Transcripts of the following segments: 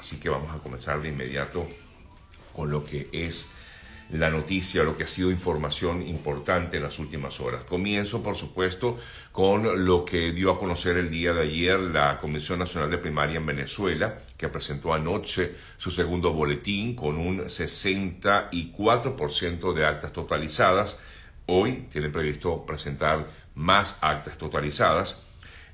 Así que vamos a comenzar de inmediato con lo que es la noticia, lo que ha sido información importante en las últimas horas. Comienzo, por supuesto, con lo que dio a conocer el día de ayer la Comisión Nacional de Primaria en Venezuela, que presentó anoche su segundo boletín con un 64% de actas totalizadas. Hoy tiene previsto presentar más actas totalizadas.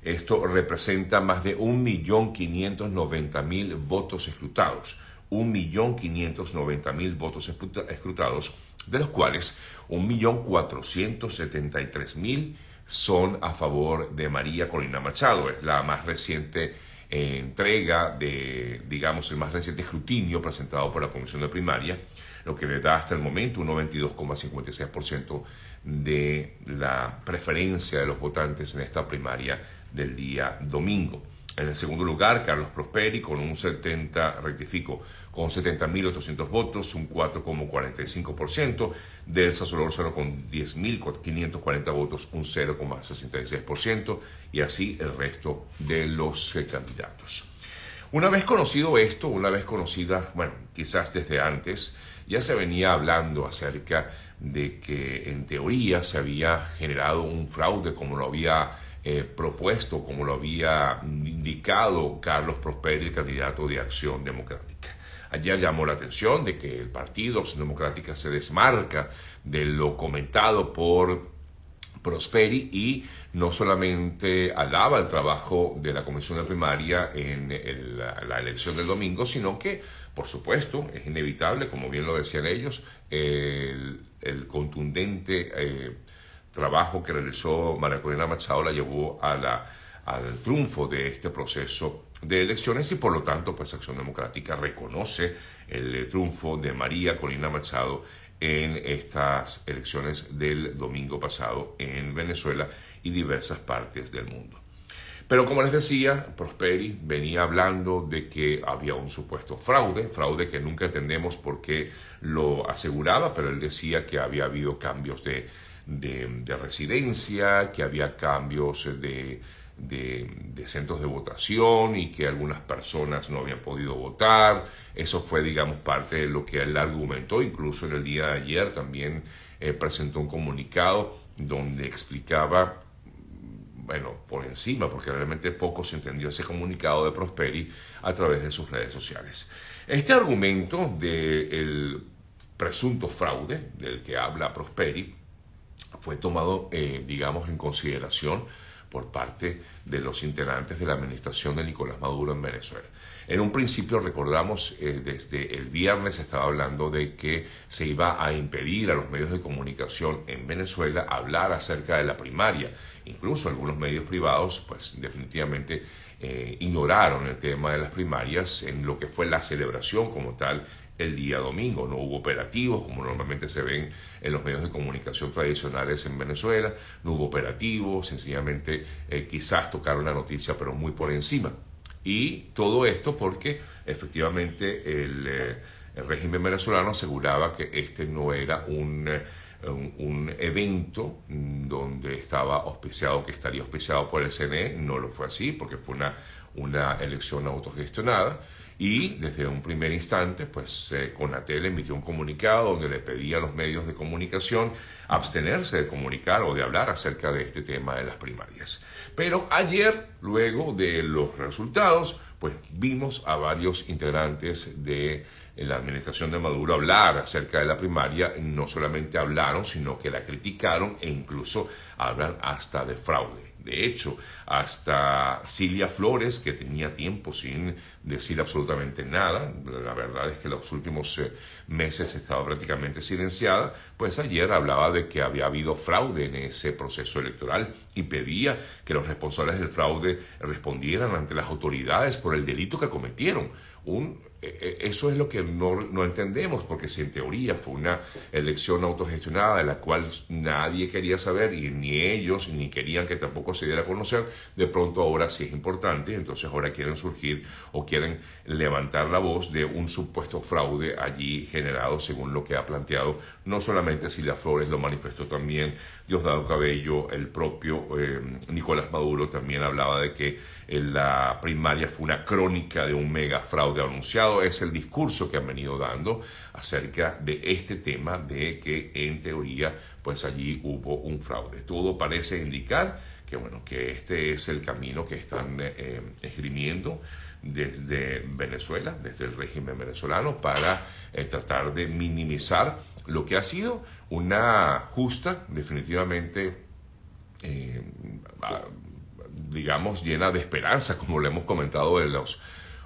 Esto representa más de 1.590.000 votos escrutados 1.590.000 votos escrutados, de los cuales 1.473.000 son a favor de María Corina Machado. Es la más reciente eh, entrega de, digamos, el más reciente escrutinio presentado por la Comisión de Primaria, lo que le da hasta el momento un 92,56% de la preferencia de los votantes en esta primaria del día domingo. En el segundo lugar, Carlos Prosperi con un 70, rectifico, con 70.800 votos, un 4,45%. Delsa Solórzano con 10.540 votos, un 0,66%. Y así el resto de los eh, candidatos. Una vez conocido esto, una vez conocida, bueno, quizás desde antes, ya se venía hablando acerca de que en teoría se había generado un fraude como lo había eh, propuesto, como lo había indicado Carlos Prosperi, el candidato de Acción Democrática. Ayer llamó la atención de que el Partido Acción Democrática se desmarca de lo comentado por Prosperi y no solamente alaba el trabajo de la Comisión de Primaria en la, elección del domingo, sino que, por supuesto, es inevitable, como bien lo decían ellos, el, contundente eh, trabajo que realizó María Corina Machado la llevó a al triunfo de este proceso de elecciones y por lo tanto pues Acción Democrática reconoce el triunfo de María Corina Machado en estas elecciones del domingo pasado en Venezuela y diversas partes del mundo. Pero como les decía, Prosperi venía hablando de que había un supuesto fraude, fraude que nunca entendemos por qué lo aseguraba, pero él decía que había habido cambios de de, residencia, que había cambios de, de, centros de votación y que algunas personas no habían podido votar. Eso fue, digamos, parte de lo que él argumentó. Incluso en el día de ayer también eh, presentó un comunicado donde explicaba, bueno, por encima, porque realmente poco se entendió ese comunicado de Prosperi a través de sus redes sociales. Este argumento del presunto fraude del que habla Prosperi fue tomado, eh, digamos, en consideración por parte de los integrantes de la administración de Nicolás Maduro en Venezuela. En un principio, recordamos, eh, desde el viernes estaba hablando de que se iba a impedir a los medios de comunicación en Venezuela hablar acerca de la primaria. Incluso algunos medios privados, pues definitivamente eh, ignoraron el tema de las primarias en lo que fue la celebración como tal el día domingo. No hubo operativos como normalmente se ven en los medios de comunicación tradicionales en Venezuela. No hubo operativos, sencillamente eh, quizás tocaron la noticia, pero muy por encima. Y todo esto porque efectivamente el, eh, régimen venezolano aseguraba que este no era un, eh, un, un, evento donde estaba auspiciado, que estaría auspiciado por el CNE. No lo fue así porque fue una, una elección autogestionada y desde un primer instante, pues eh, Conatel emitió un comunicado donde le pedía a los medios de comunicación abstenerse de comunicar o de hablar acerca de este tema de las primarias. Pero ayer, luego de los resultados, pues vimos a varios integrantes de la administración de Maduro hablar acerca de la primaria, no solamente hablaron, sino que la criticaron e incluso hablan hasta de fraude. De hecho, hasta Silvia Flores, que tenía tiempo sin decir absolutamente nada, la verdad es que los últimos eh, meses estaba prácticamente silenciada, pues ayer hablaba de que había habido fraude en ese proceso electoral y pedía que los responsables del fraude respondieran ante las autoridades por el delito que cometieron. Un eh, eh, eso es lo que no, no, entendemos, porque si en teoría fue una elección autogestionada de la cual nadie quería saber, y ni ellos, ni querían que tampoco se diera a conocer, de pronto ahora sí es importante, entonces ahora quieren surgir o quieren levantar la voz de un supuesto fraude allí generado según lo que ha planteado no solamente Silvia Flores, lo manifestó también Diosdado Cabello, el propio eh, Nicolás Maduro también hablaba de que la primaria fue una crónica de un mega fraude anunciado. Es el discurso que han venido dando acerca de este tema de que en teoría pues allí hubo un fraude. Todo parece indicar que bueno, que este es el camino que están eh, esgrimiendo desde Venezuela, desde el régimen venezolano, para eh, tratar de minimizar lo que ha sido una justa, definitivamente, eh, digamos, llena de esperanza, como lo hemos comentado en los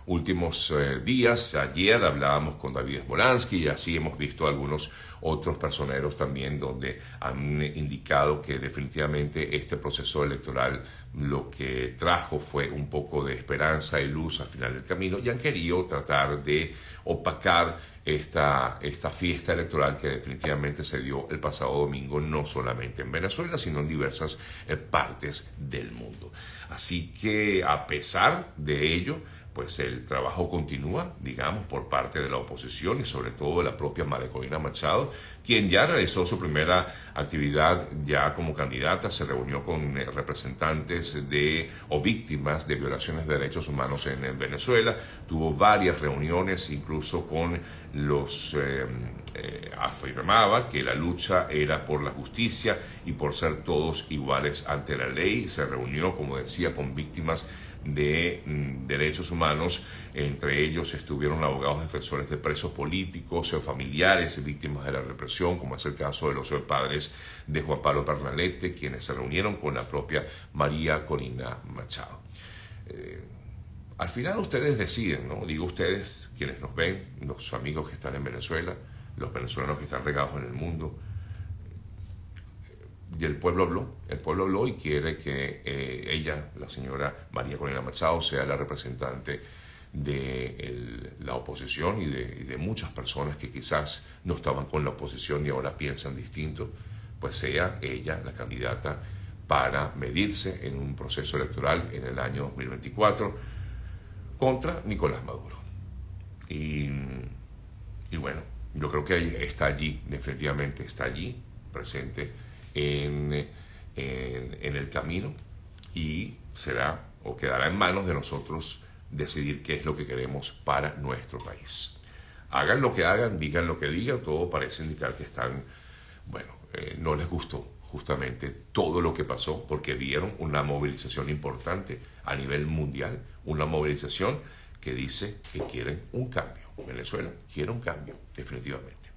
últimos eh, días. Ayer hablábamos con David Smolansky y así hemos visto algunos otros personeros también donde han indicado que definitivamente este proceso electoral lo que trajo fue un poco de esperanza y luz al final del camino y han querido tratar de opacar esta, esta fiesta electoral que definitivamente se dio el pasado domingo, no solamente en Venezuela, sino en diversas eh, partes del mundo. Así que a pesar de ello, pues el trabajo continúa, digamos, por parte de la oposición y sobre todo de la propia María Machado, quien ya realizó su primera actividad ya como candidata, se reunió con eh, representantes de o víctimas de violaciones de derechos humanos en, Venezuela, tuvo varias reuniones incluso con los, eh, eh, afirmaba que la lucha era por la justicia y por ser todos iguales ante la ley, se reunió, como decía, con víctimas de mm, derechos humanos. Entre ellos estuvieron abogados defensores de presos políticos, familiares víctimas de la represión, como es el caso de los padres de Juan Pablo Pernalete, quienes se reunieron con la propia María Corina Machado. Eh, al final ustedes deciden, ¿no? Digo ustedes, quienes nos ven, los amigos que están en Venezuela, los venezolanos que están regados en el mundo, y el pueblo habló, el pueblo habló y quiere que eh, ella, la señora María Corina Machado, sea la representante de la oposición y de, muchas personas que quizás no estaban con la oposición y ahora piensan distinto, pues sea ella la candidata para medirse en un proceso electoral en el año 2024 contra Nicolás Maduro. Y, y bueno, yo creo que está allí, definitivamente está allí, presente en, en, el camino y será o quedará en manos de nosotros decidir qué es lo que queremos para nuestro país. Hagan lo que hagan, digan lo que digan, todo parece indicar que están, bueno, eh, no les gustó justamente todo lo que pasó porque vieron una movilización importante a nivel mundial, una movilización que dice que quieren un cambio. Venezuela quiere un cambio, definitivamente.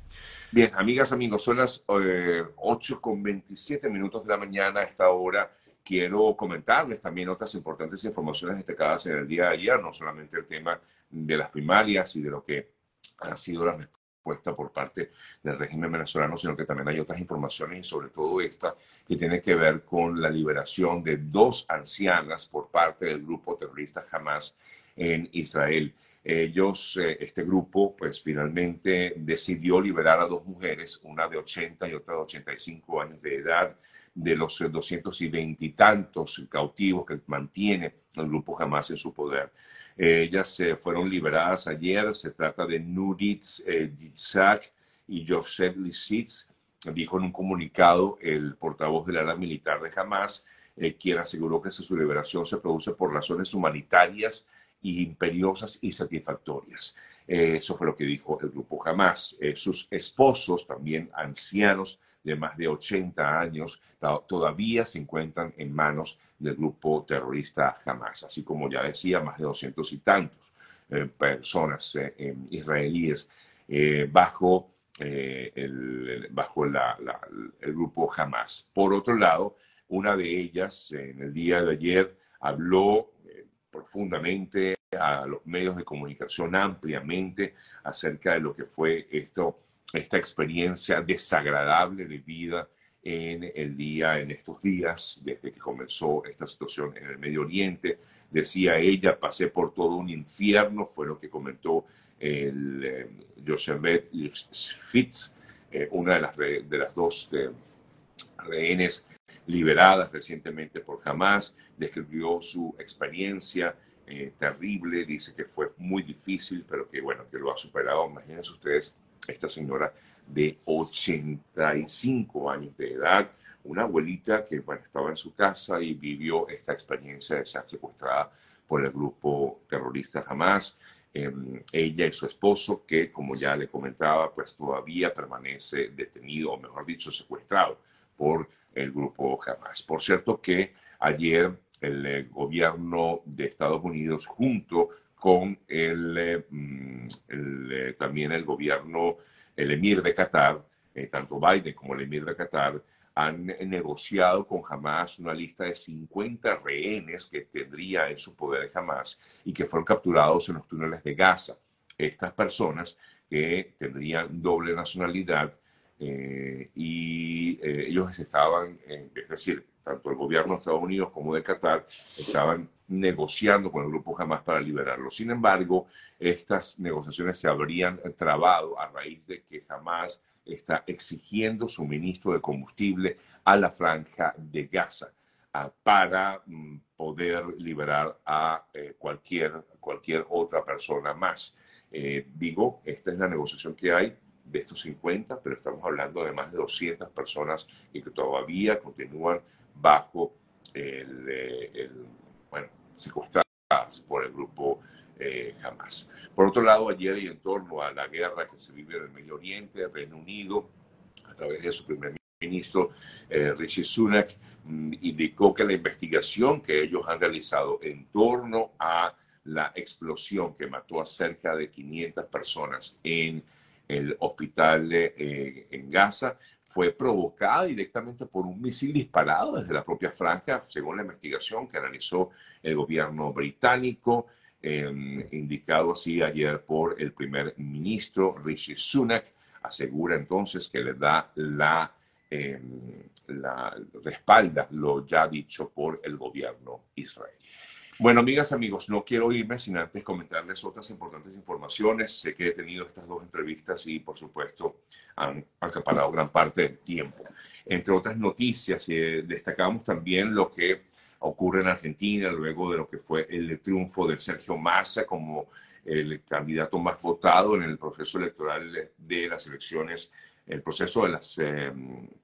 Bien, amigas, amigos, son las eh, 8 con 27 minutos de la mañana a esta hora. Quiero comentarles también otras importantes informaciones destacadas en el día de ayer, no solamente el tema de las primarias y de lo que ha sido la respuesta por parte del régimen venezolano, sino que también hay otras informaciones y sobre todo esta que tiene que ver con la liberación de dos ancianas por parte del grupo terrorista Hamas en Israel. Ellos, eh, este grupo, pues finalmente decidió liberar a dos mujeres, una de 80 y otra de 85 años de edad, de los 220 y tantos cautivos que mantiene el grupo Hamas en su poder. ellas eh, fueron liberadas ayer, se trata de Nuritz eh, y Joseph Lisitz, dijo en un comunicado el portavoz del ala militar de Hamas, eh, quien aseguró que su liberación se produce por razones humanitarias imperiosas y satisfactorias. Eh, eso fue lo que dijo el grupo Hamas. Eh, sus esposos, también ancianos de más de 80 años, todavía se encuentran en manos del grupo terrorista Hamas, así como ya decía, más de 200 y tantos eh, personas israelíes bajo, el, bajo el grupo Hamas. Por otro lado, una de ellas en el día de ayer habló profundamente a los medios de comunicación ampliamente acerca de lo que fue esto, esta experiencia desagradable de vida en el día, en estos días, desde que comenzó esta situación en el Medio Oriente. Decía ella, pasé por todo un infierno, fue lo que comentó el eh, Joseph Fitz, eh, una de las, de las dos eh, rehenes liberadas recientemente por Hamas, describió su experiencia terrible, dice que fue muy difícil, pero que bueno, que lo ha superado. Imagínense ustedes, esta señora de 85 años de edad, una abuelita que bueno, estaba en su casa y vivió esta experiencia de ser secuestrada por el grupo terrorista Hamas. Em, ella y su esposo, que como ya le comentaba, pues todavía permanece detenido, o mejor dicho, secuestrado por el grupo Hamas. Por cierto que ayer el eh, gobierno de Estados Unidos junto con el, eh, mm, eh, también el gobierno el emir de Qatar, tanto Biden como el emir de Qatar, han negociado con Hamas una lista de 50 rehenes que tendría en su poder Hamas y que fueron capturados en los túneles de Gaza. Estas personas que tendrían doble nacionalidad eh, y eh, ellos estaban, es decir, tanto el gobierno de Estados Unidos como de Qatar estaban negociando con el grupo Hamas para liberarlo. Sin embargo, estas negociaciones se habrían trabado a raíz de que Hamas está exigiendo suministro de combustible a la franja de Gaza ah, para mm, poder liberar a eh, cualquier, cualquier otra persona más. Digo, esta es la negociación que hay de estos 50, pero estamos hablando de más de 200 personas que todavía continúan bajo el, eh, bueno, secuestradas por el grupo eh, Hamas. Por otro lado, ayer y en torno a la guerra que se vive en el Medio Oriente, Reino Unido, a través de su primer ministro eh, Richie Sunak, mm, indicó que la investigación que ellos han realizado en torno a la explosión que mató a cerca de 500 personas en el hospital eh, en Gaza fue provocada directamente por un misil disparado desde la propia franja, según la investigación que realizó el gobierno británico, em, indicado así ayer por el primer ministro Rishi Sunak, asegura entonces que le da la, em, la respalda lo ya dicho por el gobierno israelí. Bueno, amigas, amigos, no quiero irme sin antes comentarles otras importantes informaciones. Sé que he tenido estas dos entrevistas y, por supuesto, han acaparado gran parte del tiempo. Entre otras noticias, eh, destacamos también lo que ocurre en Argentina luego de lo que fue el triunfo de Sergio Massa como el candidato más votado en el proceso electoral de las elecciones, el proceso de las eh,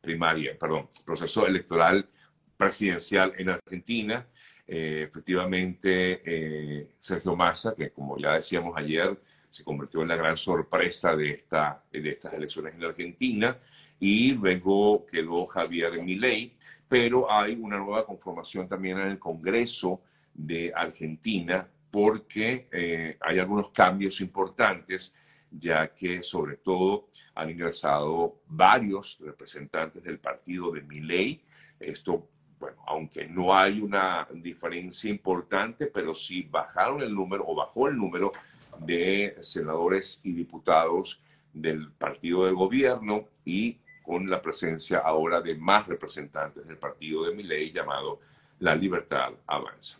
primarias, perdón, proceso electoral presidencial en Argentina. Eh, efectivamente, eh, Sergio Massa, que como ya decíamos ayer, se convirtió en la gran sorpresa de, esta, de estas elecciones en Argentina, y luego quedó Javier Milei, pero hay una nueva conformación también en el Congreso de Argentina, porque eh, hay algunos cambios importantes, ya que sobre todo han ingresado varios representantes del partido de Milei. Esto bueno, aunque no hay una diferencia importante, pero sí bajaron el número o bajó el número de senadores y diputados del partido de gobierno y con la presencia ahora de más representantes del partido de mi ley llamado La Libertad Avanza.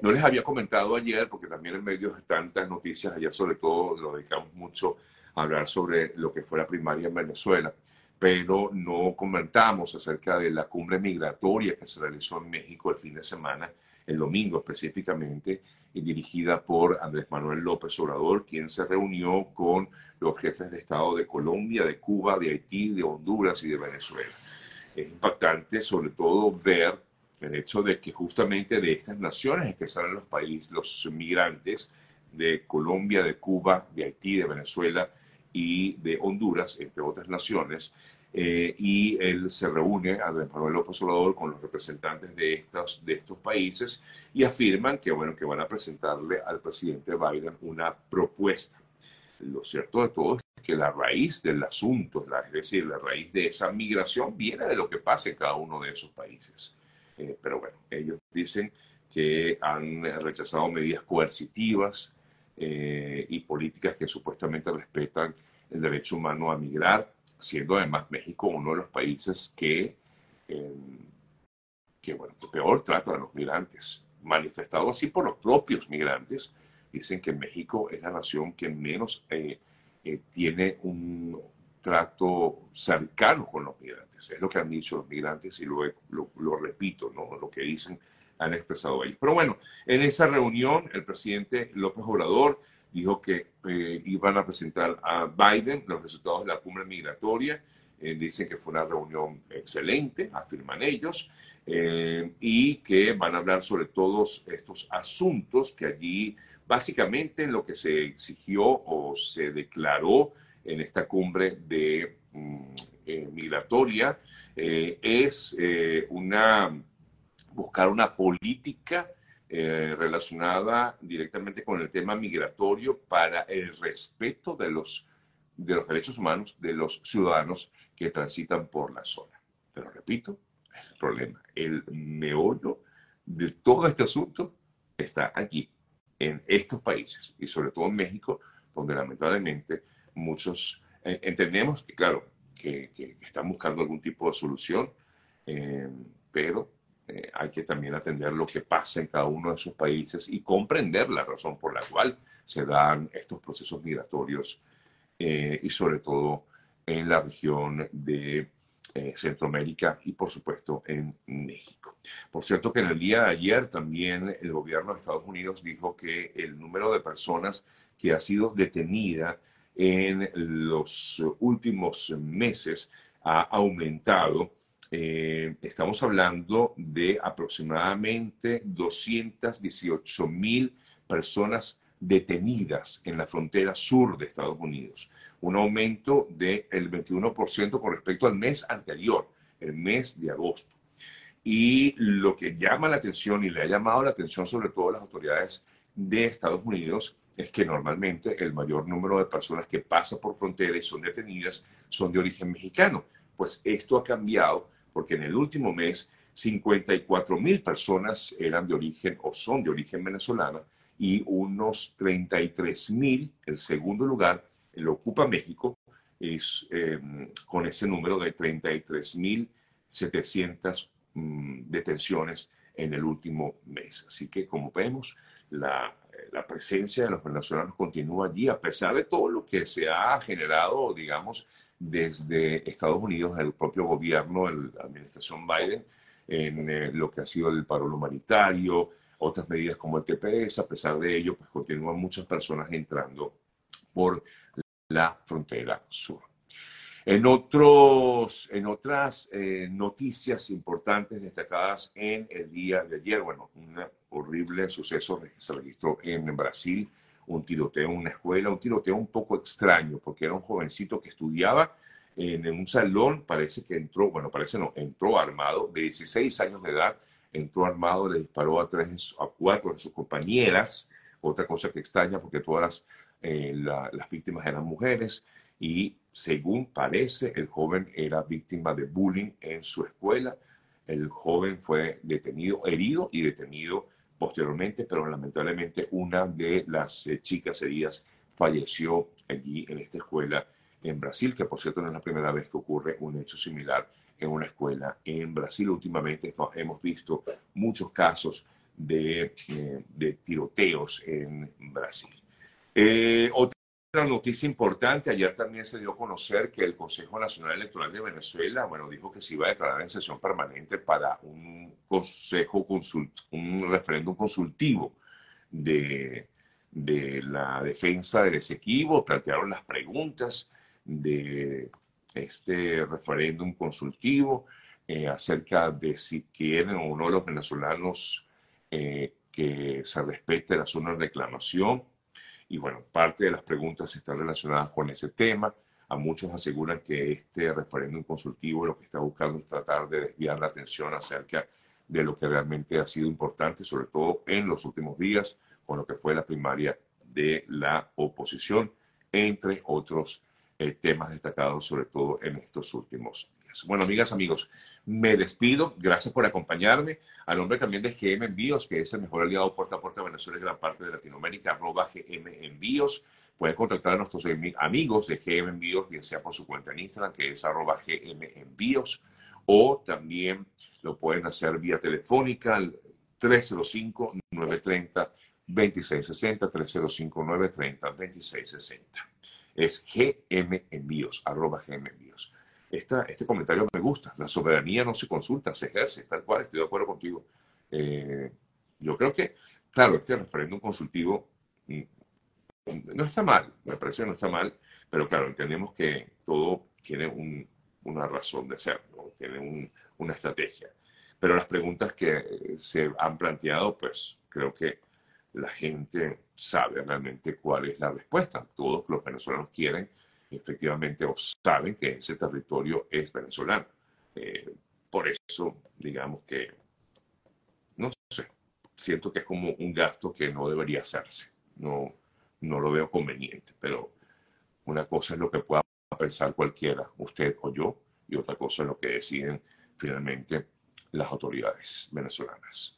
No les había comentado ayer, porque también en medio de tantas noticias, ayer sobre todo lo dedicamos mucho a hablar sobre lo que fue la primaria en Venezuela pero no comentamos acerca de la cumbre migratoria que se realizó en México el fin de semana, el domingo específicamente, y dirigida por Andrés Manuel López Obrador, quien se reunió con los jefes de Estado de Colombia, de Cuba, de Haití, de Honduras y de Venezuela. Es impactante sobre todo ver el hecho de que justamente de estas naciones es que salen los países, los migrantes de Colombia, de Cuba, de Haití, de Venezuela, y de Honduras, entre otras naciones, eh, y él se reúne, Andrés Manuel López Obrador, con los representantes de estos, de estos países y afirman que, bueno, que van a presentarle al presidente Biden una propuesta. Lo cierto de todo es que la raíz del asunto, es decir, la raíz de esa migración viene de lo que pasa en cada uno de esos países. Eh, pero bueno, ellos dicen que han rechazado medidas coercitivas, eh, y políticas que supuestamente respetan el derecho humano a migrar, siendo además México uno de los países que que, bueno, que peor trata a los migrantes, manifestado así por los propios migrantes. Dicen que México es la nación que menos eh, eh, tiene un trato cercano con los migrantes. Es lo que han dicho los migrantes y lo, lo, repito, ¿no? lo que dicen, han expresado ellos. Pero bueno, en esa reunión el presidente López Obrador dijo que eh, iban a presentar a Biden los resultados de la cumbre migratoria. Eh, dicen que fue una reunión excelente, afirman ellos, eh, y que van a hablar sobre todos estos asuntos que allí básicamente lo que se exigió o se declaró en esta cumbre de mm, migratoria es una buscar una política eh, relacionada directamente con el tema migratorio para el respeto de los, de los derechos humanos de los ciudadanos que transitan por la zona. Pero repito, el problema, el meollo de todo este asunto está aquí, en estos países y sobre todo en México, donde lamentablemente muchos eh, entendemos que, claro, que, están buscando algún tipo de solución, eh, pero eh, hay que también atender lo que pasa en cada uno de sus países y comprender la razón por la cual se dan estos procesos migratorios eh, y sobre todo en la región de eh, Centroamérica y por supuesto en México. Por cierto que en el día de ayer también el gobierno de Estados Unidos dijo que el número de personas que ha sido detenida en los últimos meses ha aumentado eh, estamos hablando de aproximadamente 218 mil personas detenidas en la frontera sur de Estados Unidos, un aumento del 21% con respecto al mes anterior, el mes de agosto. Y lo que llama la atención y le ha llamado la atención sobre todo a las autoridades de Estados Unidos es que normalmente el mayor número de personas que pasan por frontera y son detenidas son de origen mexicano. Pues esto ha cambiado porque en el último mes 54 mil personas eran de origen o son de origen venezolano y unos 33 mil, el segundo lugar, lo ocupa México, es, em, con ese número de 33 mil 700 mm, detenciones en el último mes. Así que, como vemos, la, la, presencia de los venezolanos continúa allí, a pesar de todo lo que se ha generado, digamos, desde Estados Unidos, el propio gobierno, la administración Biden, en eh, lo que ha sido el paro humanitario, otras medidas como el TPS. A pesar de ello, pues continúan muchas personas entrando por la frontera sur. En, otros, en otras eh, noticias importantes destacadas en el día de ayer, bueno, un horrible suceso que se registró en Brasil un tiroteo en una escuela, un tiroteo un poco extraño, porque era un jovencito que estudiaba en un salón, parece que entró, bueno, parece no, entró armado, de 16 años de edad, entró armado, le disparó a tres, a cuatro de sus compañeras, otra cosa que extraña, porque todas eh, las víctimas eran mujeres, y según parece, el joven era víctima de bullying en su escuela. El joven fue detenido, herido y detenido posteriormente, pero lamentablemente una de las eh, chicas heridas falleció allí en esta escuela en Brasil, que por cierto no es la primera vez que ocurre un hecho similar en una escuela en Brasil. Últimamente hemos visto muchos casos de, eh, tiroteos en Brasil. Eh, noticia importante, ayer también se dio a conocer que el Consejo Nacional Electoral de Venezuela, bueno, dijo que se iba a declarar en sesión permanente para un consejo consult un referéndum consultivo de, de la defensa del Esequibo, plantearon las preguntas de este referéndum consultivo eh, acerca de si quieren o no los venezolanos eh, que se respete la zona de reclamación y bueno, parte de las preguntas están relacionadas con ese tema. A muchos aseguran que este referéndum consultivo lo que está buscando es tratar de desviar la atención acerca de lo que realmente ha sido importante, sobre todo en los últimos días, con lo que fue la primaria de la oposición, entre otros eh, temas destacados, sobre todo en estos últimos días. Bueno, amigas, amigos, me despido. Gracias por acompañarme. A nombre también de GM Envíos, que es el mejor aliado puerta a puerta de Venezuela y gran parte de Latinoamérica, arroba GM Envíos. Pueden contactar a nuestros amigos de GM Envíos, bien sea por su cuenta en Instagram, que es arroba GM Envíos, o también lo pueden hacer vía telefónica al 305-930. 2660 305 30 2660 Es GM Envíos, arroba GM Envíos. Esta, este comentario me gusta. La soberanía no se consulta, se ejerce, tal cual, estoy de acuerdo contigo. Eh, yo creo que, claro, este referéndum consultivo mm, no está mal, me parece que no está mal, pero claro, entendemos que todo tiene una razón de ser, tiene una estrategia. Pero las preguntas que se han planteado, pues creo que la gente sabe realmente cuál es la respuesta. Todos los venezolanos quieren, efectivamente, o saben que ese territorio es venezolano. Eh, por eso, digamos que, no sé, siento que es como un gasto que no debería hacerse. No, no lo veo conveniente, pero una cosa es lo que pueda pensar cualquiera, usted o yo, y otra cosa es lo que deciden finalmente las autoridades venezolanas.